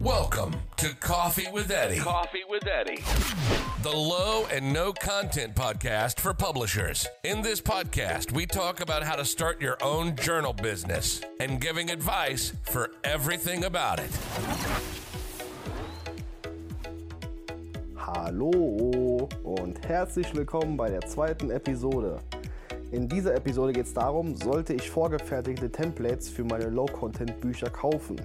Welcome to Coffee with Eddie. Coffee with Eddie. the low and no content podcast for publishers. In this podcast, we talk about how to start your own journal business and giving advice for everything about it. Hallo und herzlich willkommen bei der zweiten Episode. In dieser Episode geht es darum, sollte ich vorgefertigte Templates für meine Low-Content-Bücher kaufen?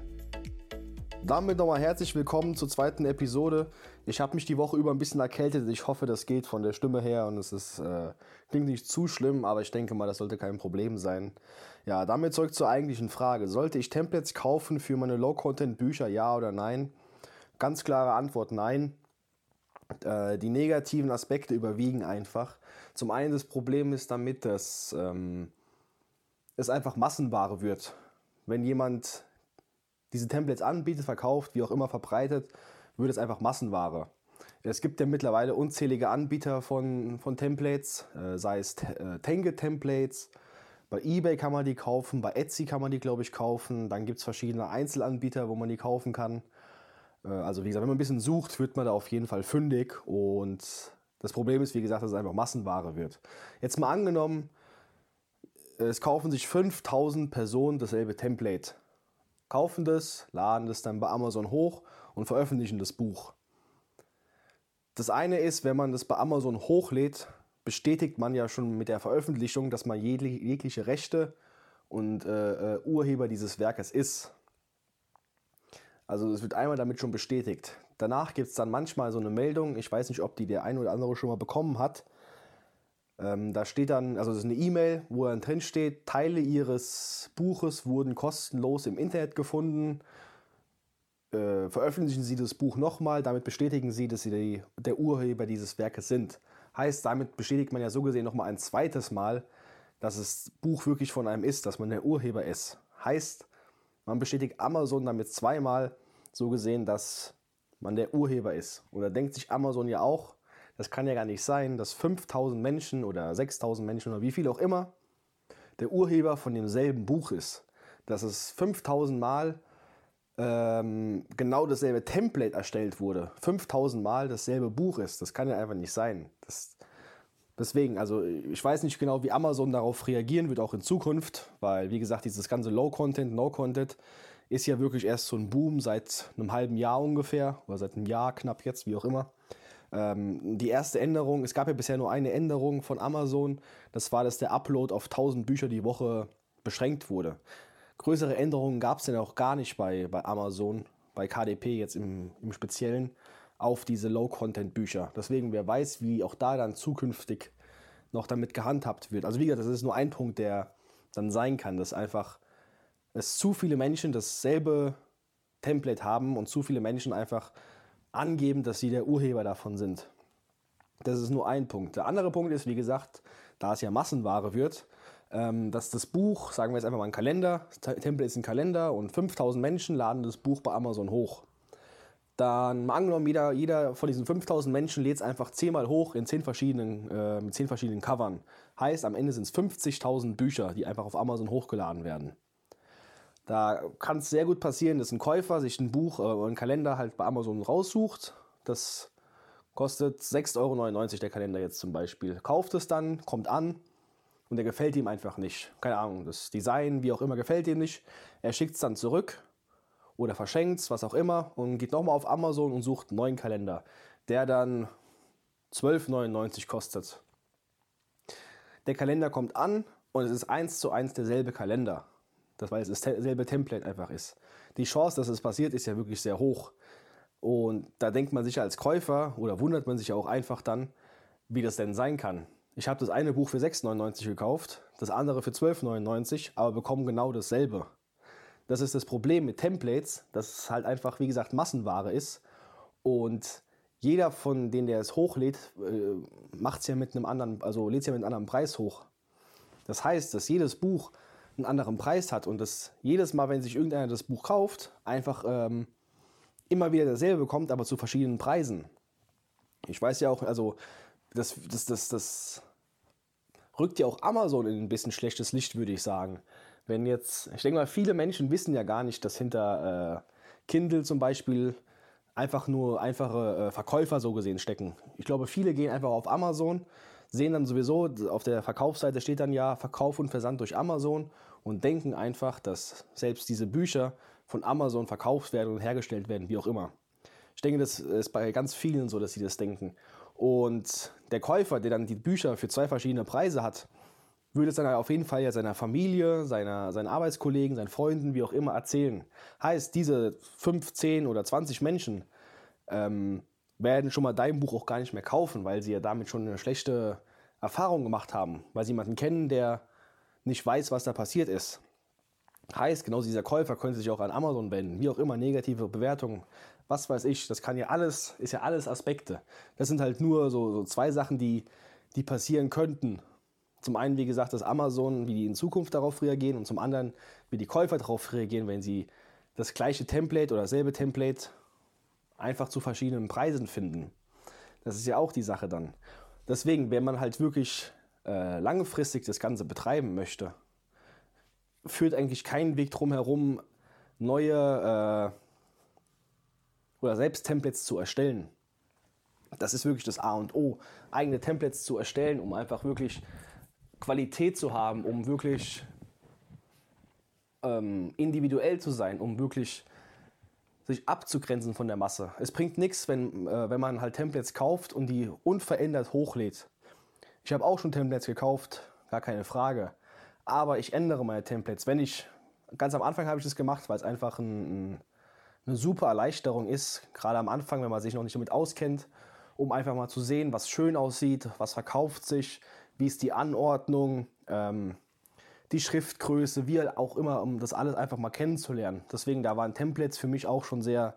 Damit nochmal herzlich willkommen zur zweiten Episode. Ich habe mich die Woche über ein bisschen erkältet. Ich hoffe, das geht von der Stimme her und es ist, äh, klingt nicht zu schlimm, aber ich denke mal, das sollte kein Problem sein. Ja, damit zurück zur eigentlichen Frage. Sollte ich Templates kaufen für meine Low-Content-Bücher, ja oder nein? Ganz klare Antwort, nein. Äh, die negativen Aspekte überwiegen einfach. Zum einen das Problem ist damit, dass ähm, es einfach Massenware wird. Wenn jemand diese Templates anbietet, verkauft, wie auch immer verbreitet, wird es einfach Massenware. Es gibt ja mittlerweile unzählige Anbieter von, von Templates, äh, sei es äh, Tenga-Templates. Bei eBay kann man die kaufen, bei Etsy kann man die, glaube ich, kaufen. Dann gibt es verschiedene Einzelanbieter, wo man die kaufen kann. Äh, also wie gesagt, wenn man ein bisschen sucht, wird man da auf jeden Fall fündig. Und das Problem ist, wie gesagt, dass es einfach Massenware wird. Jetzt mal angenommen, es kaufen sich 5000 Personen dasselbe Template. Kaufen das, laden das dann bei Amazon hoch und veröffentlichen das Buch. Das eine ist, wenn man das bei Amazon hochlädt, bestätigt man ja schon mit der Veröffentlichung, dass man jegliche Rechte und äh, äh, Urheber dieses Werkes ist. Also es wird einmal damit schon bestätigt. Danach gibt es dann manchmal so eine Meldung, ich weiß nicht, ob die der eine oder andere schon mal bekommen hat. Ähm, da steht dann, also das ist eine E-Mail, wo dann drin steht, Teile Ihres Buches wurden kostenlos im Internet gefunden. Äh, veröffentlichen Sie das Buch nochmal, damit bestätigen Sie, dass Sie die, der Urheber dieses Werkes sind. Heißt, damit bestätigt man ja so gesehen nochmal ein zweites Mal, dass das Buch wirklich von einem ist, dass man der Urheber ist. Heißt, man bestätigt Amazon damit zweimal so gesehen, dass man der Urheber ist. Oder denkt sich Amazon ja auch, das kann ja gar nicht sein, dass 5000 Menschen oder 6000 Menschen oder wie viel auch immer der Urheber von demselben Buch ist. Dass es 5000 Mal ähm, genau dasselbe Template erstellt wurde. 5000 Mal dasselbe Buch ist. Das kann ja einfach nicht sein. Das, Deswegen, also ich weiß nicht genau, wie Amazon darauf reagieren wird, auch in Zukunft, weil, wie gesagt, dieses ganze Low-Content, No-Content ist ja wirklich erst so ein Boom seit einem halben Jahr ungefähr, oder seit einem Jahr knapp jetzt, wie auch immer. Ähm, die erste Änderung, es gab ja bisher nur eine Änderung von Amazon, das war, dass der Upload auf 1000 Bücher die Woche beschränkt wurde. Größere Änderungen gab es ja auch gar nicht bei, bei Amazon, bei KDP jetzt im, im Speziellen auf diese Low-Content-Bücher. Deswegen, wer weiß, wie auch da dann zukünftig noch damit gehandhabt wird. Also wie gesagt, das ist nur ein Punkt, der dann sein kann, dass einfach es zu viele Menschen dasselbe Template haben und zu viele Menschen einfach angeben, dass sie der Urheber davon sind. Das ist nur ein Punkt. Der andere Punkt ist, wie gesagt, da es ja Massenware wird, ähm, dass das Buch, sagen wir jetzt einfach mal ein Kalender, Template ist ein Kalender und 5000 Menschen laden das Buch bei Amazon hoch. Dann mal angenommen, jeder, jeder von diesen 5000 Menschen lädt es einfach zehnmal hoch in zehn verschiedenen, äh, mit zehn verschiedenen Covern. Heißt, am Ende sind es 50.000 Bücher, die einfach auf Amazon hochgeladen werden. Da kann es sehr gut passieren, dass ein Käufer sich ein Buch oder äh, einen Kalender halt bei Amazon raussucht. Das kostet 6,99 Euro der Kalender jetzt zum Beispiel. Kauft es dann, kommt an und der gefällt ihm einfach nicht. Keine Ahnung, das Design, wie auch immer, gefällt ihm nicht. Er schickt es dann zurück oder verschenkt es, was auch immer, und geht nochmal auf Amazon und sucht einen neuen Kalender, der dann 12,99 kostet. Der Kalender kommt an und es ist eins zu eins derselbe Kalender. Das, weil es dasselbe Template einfach ist. Die Chance, dass es passiert, ist ja wirklich sehr hoch. Und da denkt man sich als Käufer oder wundert man sich auch einfach dann, wie das denn sein kann. Ich habe das eine Buch für 6,99 gekauft, das andere für 12,99, aber bekomme genau dasselbe. Das ist das Problem mit Templates, dass es halt einfach, wie gesagt, Massenware ist. Und jeder von denen, der es hochlädt, äh, macht es ja mit einem anderen, also lädt es ja mit einem anderen Preis hoch. Das heißt, dass jedes Buch einen anderen Preis hat und dass jedes Mal, wenn sich irgendeiner das Buch kauft, einfach ähm, immer wieder dasselbe bekommt, aber zu verschiedenen Preisen. Ich weiß ja auch, also das, das, das, das rückt ja auch Amazon in ein bisschen schlechtes Licht, würde ich sagen. Wenn jetzt, ich denke mal, viele Menschen wissen ja gar nicht, dass hinter äh, Kindle zum Beispiel einfach nur einfache äh, Verkäufer so gesehen stecken. Ich glaube, viele gehen einfach auf Amazon, sehen dann sowieso, auf der Verkaufsseite steht dann ja Verkauf und Versand durch Amazon und denken einfach, dass selbst diese Bücher von Amazon verkauft werden und hergestellt werden, wie auch immer. Ich denke, das ist bei ganz vielen so, dass sie das denken. Und der Käufer, der dann die Bücher für zwei verschiedene Preise hat, würde es dann auf jeden Fall ja seiner Familie, seiner, seinen Arbeitskollegen, seinen Freunden, wie auch immer erzählen. Heißt, diese 15 oder 20 Menschen ähm, werden schon mal dein Buch auch gar nicht mehr kaufen, weil sie ja damit schon eine schlechte Erfahrung gemacht haben, weil sie jemanden kennen, der nicht weiß, was da passiert ist. Heißt, genau dieser Käufer könnte sich auch an Amazon wenden, wie auch immer, negative Bewertungen, was weiß ich, das kann ja alles, ist ja alles Aspekte. Das sind halt nur so, so zwei Sachen, die, die passieren könnten zum einen, wie gesagt, dass Amazon, wie die in Zukunft darauf reagieren und zum anderen, wie die Käufer darauf reagieren, wenn sie das gleiche Template oder dasselbe Template einfach zu verschiedenen Preisen finden. Das ist ja auch die Sache dann. Deswegen, wenn man halt wirklich äh, langfristig das Ganze betreiben möchte, führt eigentlich keinen Weg drum herum, neue äh, oder selbst Templates zu erstellen. Das ist wirklich das A und O, eigene Templates zu erstellen, um einfach wirklich Qualität zu haben, um wirklich ähm, individuell zu sein, um wirklich sich abzugrenzen von der Masse. Es bringt nichts, wenn, äh, wenn man halt Templates kauft und die unverändert hochlädt. Ich habe auch schon Templates gekauft, gar keine Frage. Aber ich ändere meine Templates. Wenn ich, ganz am Anfang habe ich das gemacht, weil es einfach ein, ein, eine super Erleichterung ist, gerade am Anfang, wenn man sich noch nicht damit auskennt, um einfach mal zu sehen, was schön aussieht, was verkauft sich, wie ist die Anordnung, ähm, die Schriftgröße, wie auch immer, um das alles einfach mal kennenzulernen. Deswegen, da waren Templates für mich auch schon sehr,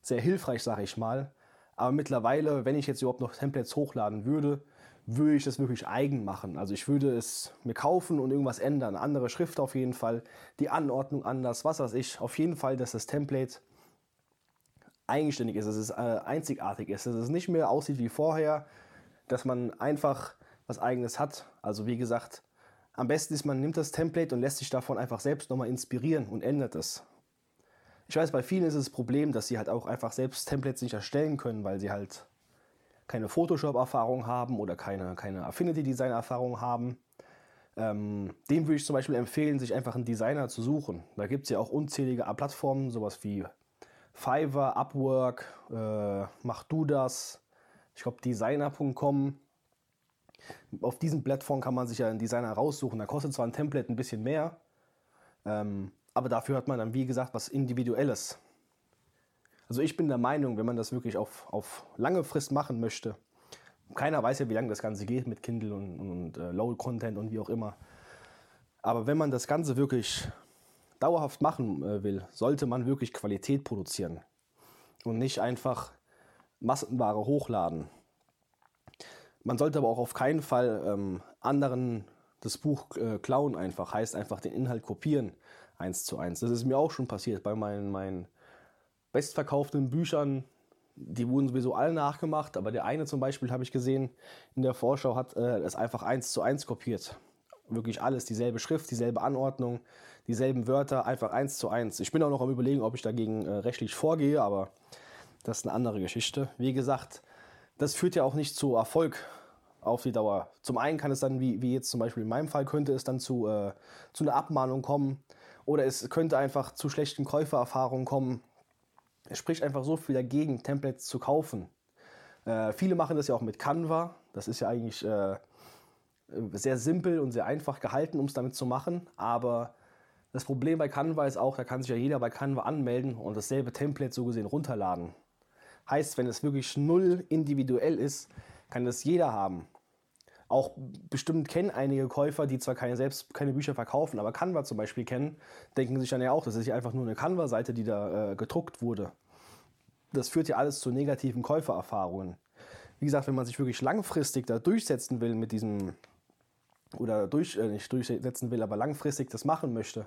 sehr hilfreich, sage ich mal. Aber mittlerweile, wenn ich jetzt überhaupt noch Templates hochladen würde, würde ich das wirklich eigen machen. Also ich würde es mir kaufen und irgendwas ändern. Andere Schrift auf jeden Fall, die Anordnung anders, was weiß ich. Auf jeden Fall, dass das Template eigenständig ist, dass es äh, einzigartig ist, dass es nicht mehr aussieht wie vorher, dass man einfach was eigenes hat. Also wie gesagt, am besten ist, man nimmt das Template und lässt sich davon einfach selbst nochmal inspirieren und ändert es. Ich weiß, bei vielen ist es das Problem, dass sie halt auch einfach selbst Templates nicht erstellen können, weil sie halt keine Photoshop-Erfahrung haben oder keine, keine Affinity-Design-Erfahrung haben. Ähm, dem würde ich zum Beispiel empfehlen, sich einfach einen Designer zu suchen. Da gibt es ja auch unzählige Plattformen, sowas wie Fiverr, Upwork, äh, Mach du das, ich glaube Designer.com auf diesen Plattformen kann man sich ja einen Designer raussuchen. Da kostet zwar ein Template ein bisschen mehr, ähm, aber dafür hat man dann, wie gesagt, was Individuelles. Also ich bin der Meinung, wenn man das wirklich auf, auf lange Frist machen möchte, keiner weiß ja, wie lange das Ganze geht mit Kindle und, und äh, Low Content und wie auch immer. Aber wenn man das Ganze wirklich dauerhaft machen äh, will, sollte man wirklich Qualität produzieren und nicht einfach Massenware hochladen. Man sollte aber auch auf keinen Fall ähm, anderen das Buch äh, klauen einfach, heißt einfach den Inhalt kopieren, eins zu eins. Das ist mir auch schon passiert bei meinen, meinen bestverkauften Büchern. Die wurden sowieso alle nachgemacht, aber der eine zum Beispiel habe ich gesehen in der Vorschau hat äh, es einfach eins zu eins kopiert. Wirklich alles, dieselbe Schrift, dieselbe Anordnung, dieselben Wörter, einfach eins zu eins. Ich bin auch noch am überlegen, ob ich dagegen äh, rechtlich vorgehe, aber das ist eine andere Geschichte. Wie gesagt, das führt ja auch nicht zu Erfolg auf die Dauer. Zum einen kann es dann, wie, wie jetzt zum Beispiel in meinem Fall, könnte es dann zu, äh, zu einer Abmahnung kommen oder es könnte einfach zu schlechten Käufererfahrungen kommen. Es spricht einfach so viel dagegen, Templates zu kaufen. Äh, viele machen das ja auch mit Canva. Das ist ja eigentlich äh, sehr simpel und sehr einfach gehalten, um es damit zu machen. Aber das Problem bei Canva ist auch, da kann sich ja jeder bei Canva anmelden und dasselbe Template so gesehen runterladen. Heißt, wenn es wirklich null individuell ist, kann das jeder haben. Auch bestimmt kennen einige Käufer, die zwar keine, selbst keine Bücher verkaufen, aber Canva zum Beispiel kennen, denken sich dann ja auch, das ist ja einfach nur eine Canva-Seite, die da äh, gedruckt wurde. Das führt ja alles zu negativen Käufererfahrungen. Wie gesagt, wenn man sich wirklich langfristig da durchsetzen will mit diesem, oder durch, äh, nicht durchsetzen will, aber langfristig das machen möchte,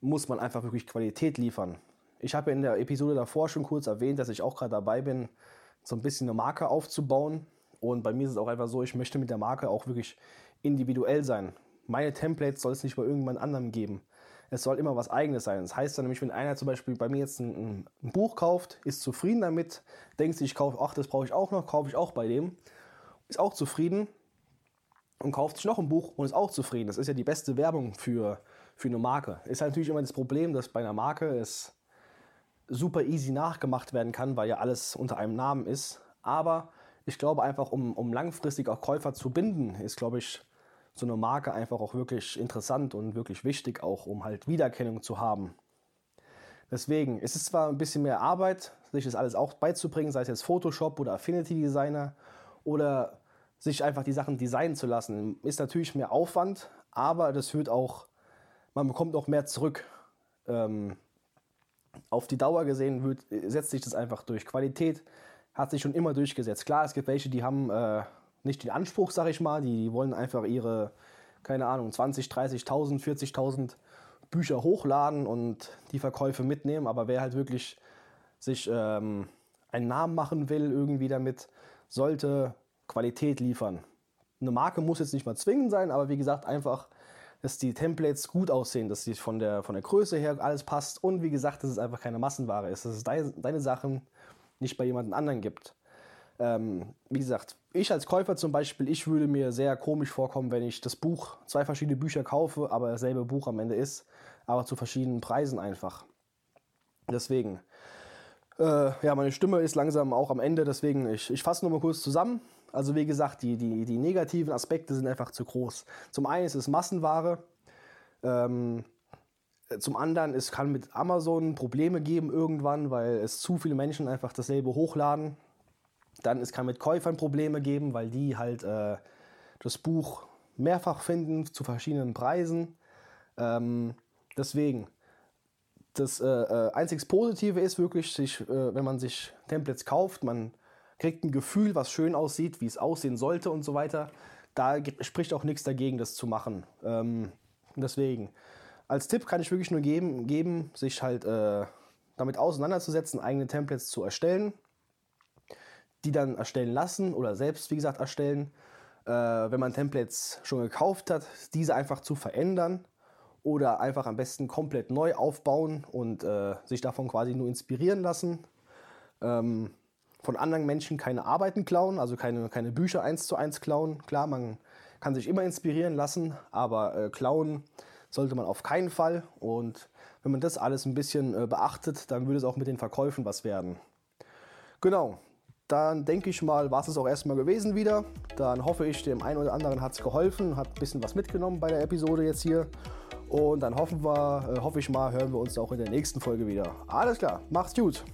muss man einfach wirklich Qualität liefern. Ich habe in der Episode davor schon kurz erwähnt, dass ich auch gerade dabei bin, so ein bisschen eine Marke aufzubauen. Und bei mir ist es auch einfach so, ich möchte mit der Marke auch wirklich individuell sein. Meine Templates soll es nicht bei irgendjemand anderem geben. es soll immer was Eigenes sein. Das heißt dann nämlich, wenn einer zum Beispiel bei mir jetzt ein, ein Buch kauft, ist zufrieden damit, denkt sich, ich kaufe, ach, das brauche ich auch noch, kaufe ich auch bei dem, ist auch zufrieden und kauft sich noch ein Buch und ist auch zufrieden. Das ist ja die beste Werbung für, für eine Marke. Ist halt natürlich immer das Problem, dass bei einer Marke es super easy nachgemacht werden kann, weil ja alles unter einem Namen ist. Aber ich glaube einfach, um, um langfristig auch Käufer zu binden, ist, glaube ich, so eine Marke einfach auch wirklich interessant und wirklich wichtig, auch um halt Wiedererkennung zu haben. Deswegen ist es zwar ein bisschen mehr Arbeit, sich das alles auch beizubringen, sei es jetzt Photoshop oder Affinity Designer oder sich einfach die Sachen designen zu lassen. Ist natürlich mehr Aufwand, aber das führt auch, man bekommt auch mehr zurück. Ähm, auf die Dauer gesehen wird, setzt sich das einfach durch. Qualität hat sich schon immer durchgesetzt. Klar, es gibt welche, die haben äh, nicht den Anspruch, sag ich mal, die, die wollen einfach ihre, keine Ahnung, 20, 30.000, 40.000 Bücher hochladen und die Verkäufe mitnehmen. Aber wer halt wirklich sich ähm, einen Namen machen will, irgendwie damit, sollte Qualität liefern. Eine Marke muss jetzt nicht mal zwingend sein, aber wie gesagt, einfach dass die Templates gut aussehen, dass sie von der, von der Größe her alles passt und wie gesagt, dass es einfach keine Massenware ist, dass es deine, deine Sachen nicht bei jemand anderen gibt. Ähm, wie gesagt, ich als Käufer zum Beispiel, ich würde mir sehr komisch vorkommen, wenn ich das Buch, zwei verschiedene Bücher kaufe, aber dasselbe Buch am Ende ist, aber zu verschiedenen Preisen einfach. Deswegen, äh, ja, meine Stimme ist langsam auch am Ende, deswegen, ich, ich fasse nochmal kurz zusammen. Also wie gesagt, die, die, die negativen Aspekte sind einfach zu groß. Zum einen ist es Massenware. Ähm, zum anderen, es kann mit Amazon Probleme geben irgendwann, weil es zu viele Menschen einfach dasselbe hochladen. Dann es kann mit Käufern Probleme geben, weil die halt äh, das Buch mehrfach finden zu verschiedenen Preisen. Ähm, deswegen, das äh, äh, einzig Positive ist wirklich, sich, äh, wenn man sich Templates kauft, man kriegt ein Gefühl, was schön aussieht, wie es aussehen sollte und so weiter. Da spricht auch nichts dagegen, das zu machen. Ähm, deswegen, als Tipp kann ich wirklich nur geben, geben sich halt äh, damit auseinanderzusetzen, eigene Templates zu erstellen, die dann erstellen lassen oder selbst, wie gesagt, erstellen. Äh, wenn man Templates schon gekauft hat, diese einfach zu verändern oder einfach am besten komplett neu aufbauen und äh, sich davon quasi nur inspirieren lassen. Ähm, von anderen Menschen keine Arbeiten klauen, also keine, keine Bücher eins zu eins klauen. Klar, man kann sich immer inspirieren lassen, aber äh, klauen sollte man auf keinen Fall. Und wenn man das alles ein bisschen äh, beachtet, dann würde es auch mit den Verkäufen was werden. Genau, dann denke ich mal, war es auch erstmal gewesen wieder. Dann hoffe ich, dem einen oder anderen hat es geholfen, hat ein bisschen was mitgenommen bei der Episode jetzt hier. Und dann hoffen wir, äh, hoffe ich mal, hören wir uns auch in der nächsten Folge wieder. Alles klar, macht's gut.